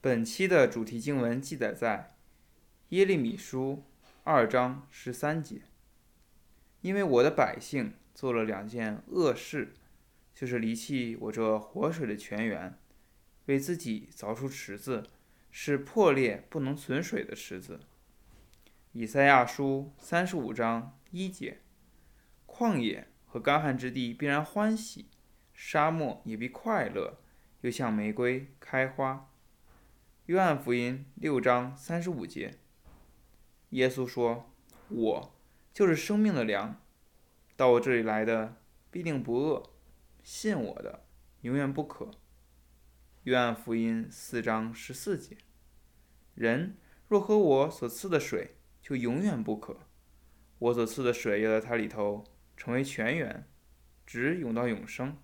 本期的主题经文记载在耶利米书二章十三节。因为我的百姓做了两件恶事，就是离弃我这活水的泉源，为自己凿出池子，是破裂不能存水的池子。以赛亚书三十五章一节：旷野和干旱之地必然欢喜，沙漠也必快乐，又像玫瑰开花。约翰福音六章三十五节：耶稣说：“我。”就是生命的粮，到我这里来的必定不饿，信我的永远不渴。约翰福音四章十四节：人若喝我所赐的水，就永远不渴；我所赐的水要在它里头成为泉源，直涌到永生。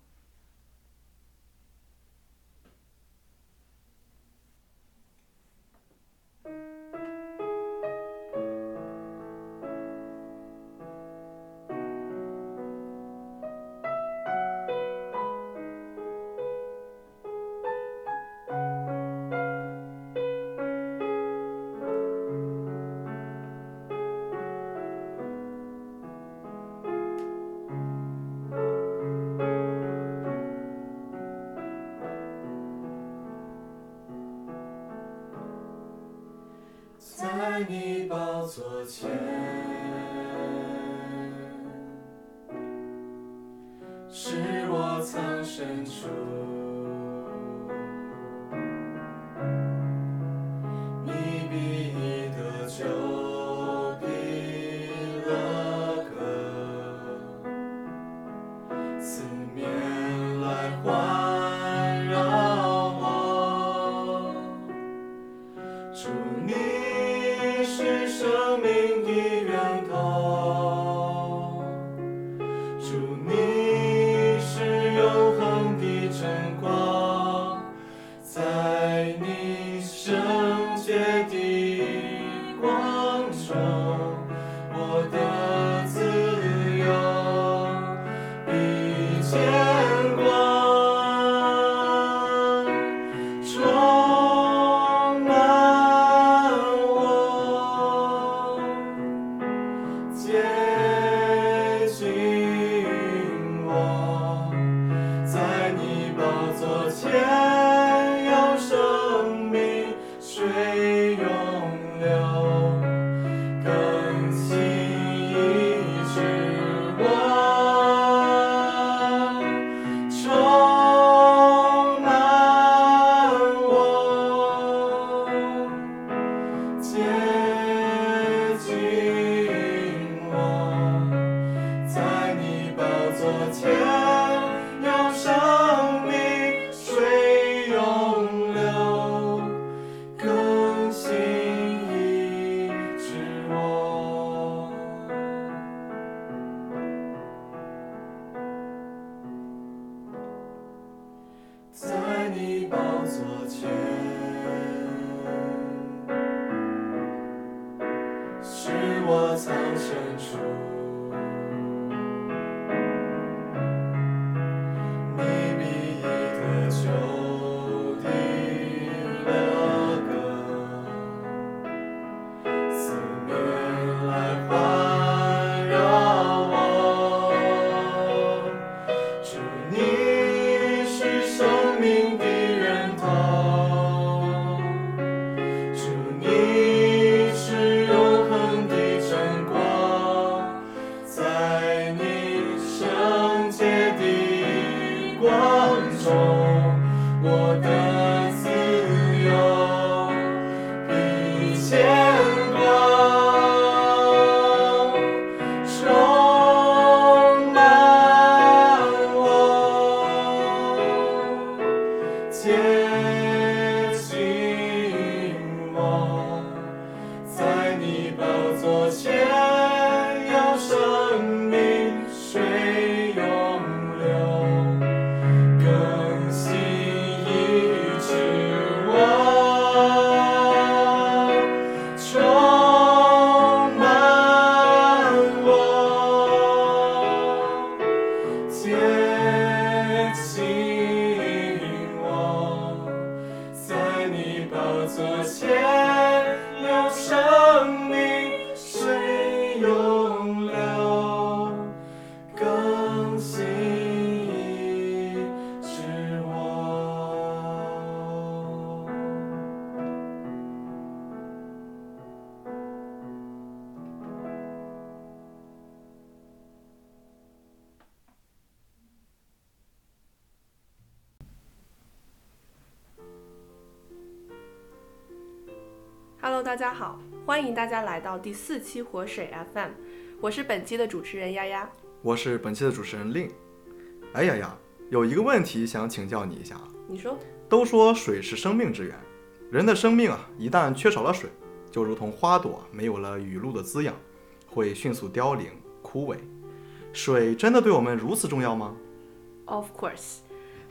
你宝座前，是我藏身处。天有生命水永流更新一直我。在你宝座前是我藏身处。大家好，欢迎大家来到第四期活水 FM，我是本期的主持人丫丫。我是本期的主持人令。哎呀呀，有一个问题想请教你一下啊。你说，都说水是生命之源，人的生命啊，一旦缺少了水，就如同花朵没有了雨露的滋养，会迅速凋零枯萎。水真的对我们如此重要吗？Of course，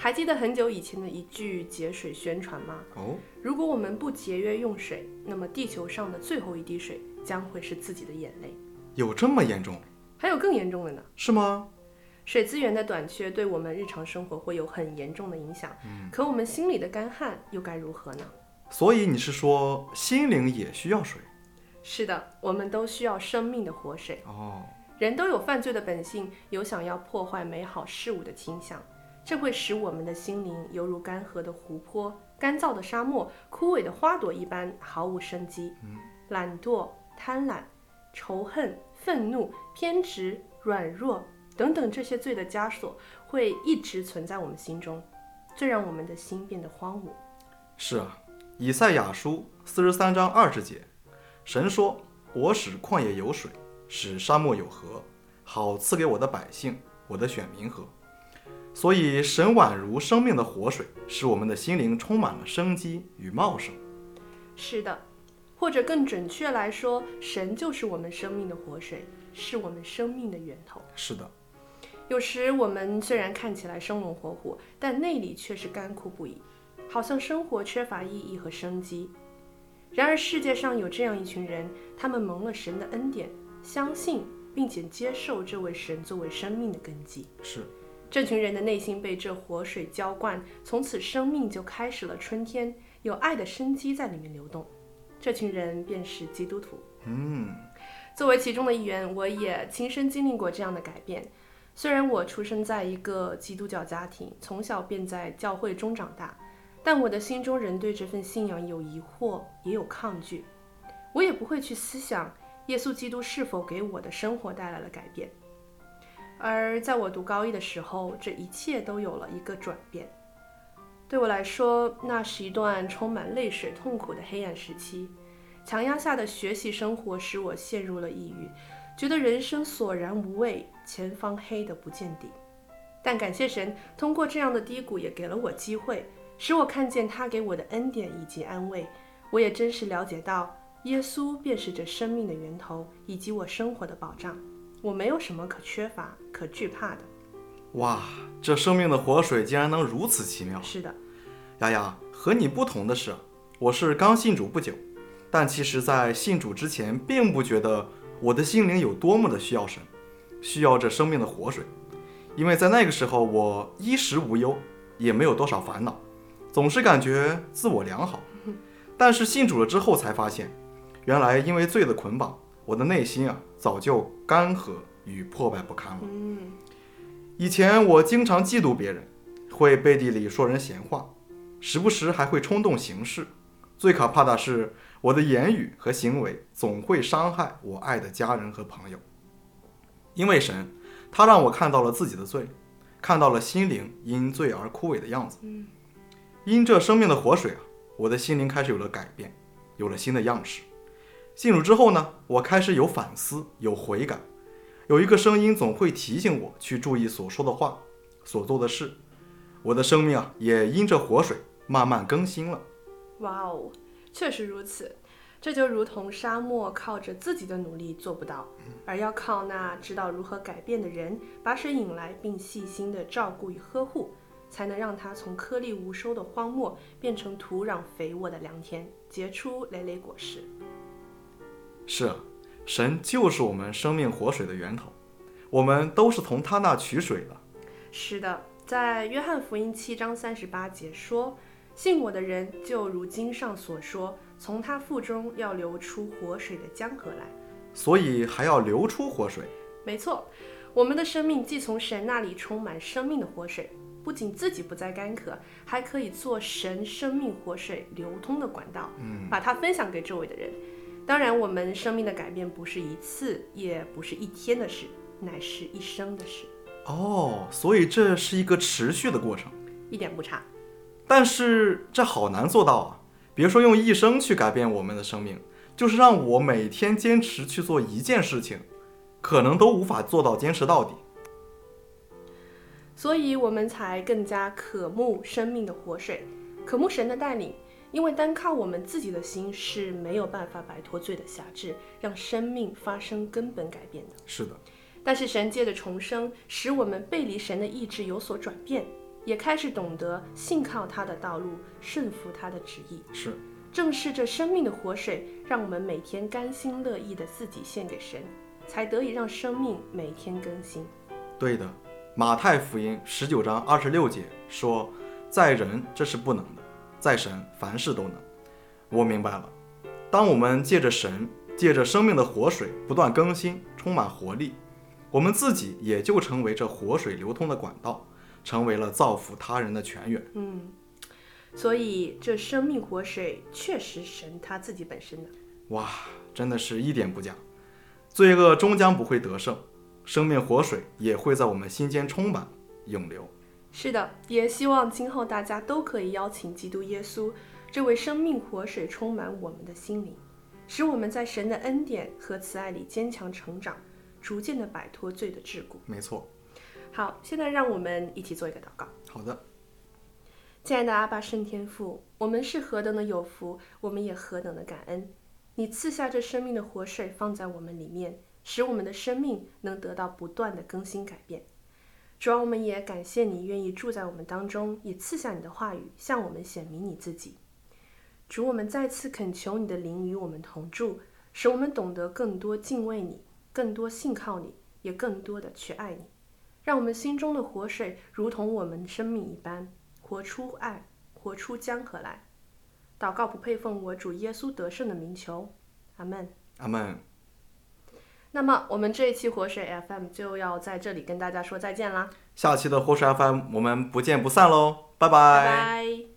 还记得很久以前的一句节水宣传吗？哦，如果我们不节约用水，那么地球上的最后一滴水将会是自己的眼泪。有这么严重还有更严重的呢，是吗？水资源的短缺对我们日常生活会有很严重的影响。可我们心里的干旱又该如何呢？所以你是说心灵也需要水？是的，我们都需要生命的活水。哦，人都有犯罪的本性，有想要破坏美好事物的倾向，这会使我们的心灵犹如干涸的湖泊、干燥的沙漠、枯萎的花朵一般毫无生机。懒惰、贪婪、仇恨、愤怒、偏执、软弱等等这些罪的枷锁，会一直存在我们心中，最让我们的心变得荒芜。是啊，以赛亚书四十三章二十节，神说：“我使旷野有水，使沙漠有河，好赐给我的百姓，我的选民喝。”所以，神宛如生命的活水，使我们的心灵充满了生机与茂盛。是的，或者更准确来说，神就是我们生命的活水，是我们生命的源头。是的，有时我们虽然看起来生龙活虎，但内里却是干枯不已，好像生活缺乏意义和生机。然而世界上有这样一群人，他们蒙了神的恩典，相信并且接受这位神作为生命的根基。是这群人的内心被这活水浇灌，从此生命就开始了春天，有爱的生机在里面流动。这群人便是基督徒。嗯，作为其中的一员，我也亲身经历过这样的改变。虽然我出生在一个基督教家庭，从小便在教会中长大，但我的心中仍对这份信仰有疑惑，也有抗拒。我也不会去思想耶稣基督是否给我的生活带来了改变。而在我读高一的时候，这一切都有了一个转变。对我来说，那是一段充满泪水、痛苦的黑暗时期。强压下的学习生活使我陷入了抑郁，觉得人生索然无味，前方黑得不见底。但感谢神，通过这样的低谷，也给了我机会，使我看见他给我的恩典以及安慰。我也真实了解到，耶稣便是这生命的源头，以及我生活的保障。我没有什么可缺乏、可惧怕的。哇，这生命的活水竟然能如此奇妙！是的，丫丫，和你不同的是，我是刚信主不久，但其实，在信主之前，并不觉得我的心灵有多么的需要神，需要这生命的活水，因为在那个时候，我衣食无忧，也没有多少烦恼，总是感觉自我良好。但是信主了之后，才发现，原来因为罪的捆绑，我的内心啊，早就干涸与破败不堪了。嗯，以前我经常嫉妒别人，会背地里说人闲话，时不时还会冲动行事。最可怕的是，我的言语和行为总会伤害我爱的家人和朋友。因为神，他让我看到了自己的罪，看到了心灵因罪而枯萎的样子。嗯因这生命的活水啊，我的心灵开始有了改变，有了新的样式。信主之后呢，我开始有反思，有悔改。有一个声音总会提醒我去注意所说的话、所做的事。我的生命啊，也因着活水慢慢更新了。哇哦，确实如此。这就如同沙漠靠着自己的努力做不到，而要靠那知道如何改变的人把水引来，并细心的照顾与呵护，才能让它从颗粒无收的荒漠变成土壤肥沃的良田，结出累累果实。是啊，神就是我们生命活水的源头，我们都是从他那取水的。是的，在约翰福音七章三十八节说：“信我的人，就如经上所说，从他腹中要流出活水的江河来。”所以还要流出活水。没错，我们的生命既从神那里充满生命的活水，不仅自己不再干渴，还可以做神生命活水流通的管道，嗯，把它分享给周围的人。当然，我们生命的改变不是一次，也不是一天的事，乃是一生的事，哦，所以这是一个持续的过程。一点不差。但是这好难做到啊！别说用一生去改变我们的生命，就是让我每天坚持去做一件事情，可能都无法做到坚持到底。所以我们才更加渴慕生命的活水，渴慕神的带领。因为单靠我们自己的心是没有办法摆脱罪的辖制，让生命发生根本改变的。是的，但是神借着重生，使我们背离神的意志有所转变，也开始懂得信靠他的道路，顺服他的旨意。是，正是这生命的活水，让我们每天甘心乐意的自己献给神，才得以让生命每天更新。对的。马太福音十九章二十六节说：“在人这是不能的，在神凡事都能。”我明白了。当我们借着神，借着生命的活水不断更新，充满活力，我们自己也就成为这活水流通的管道，成为了造福他人的泉源。嗯，所以这生命活水确实神他自己本身的。哇，真的是一点不假。罪恶终将不会得胜。生命活水也会在我们心间充满涌流。是的，也希望今后大家都可以邀请基督耶稣这位生命活水充满我们的心灵，使我们在神的恩典和慈爱里坚强成长，逐渐的摆脱罪的桎梏。没错。好，现在让我们一起做一个祷告。好的。亲爱的阿爸圣天父，我们是何等的有福，我们也何等的感恩，你赐下这生命的活水放在我们里面。使我们的生命能得到不断的更新改变。主要我们也感谢你愿意住在我们当中，也赐下你的话语，向我们显明你自己。主，我们再次恳求你的灵与我们同住，使我们懂得更多敬畏你，更多信靠你，也更多的去爱你。让我们心中的活水如同我们生命一般，活出爱，活出江河来。祷告不配奉我主耶稣得胜的名求，阿门。阿门。那么我们这一期活水 FM 就要在这里跟大家说再见啦！下期的活水 FM 我们不见不散喽，拜拜拜。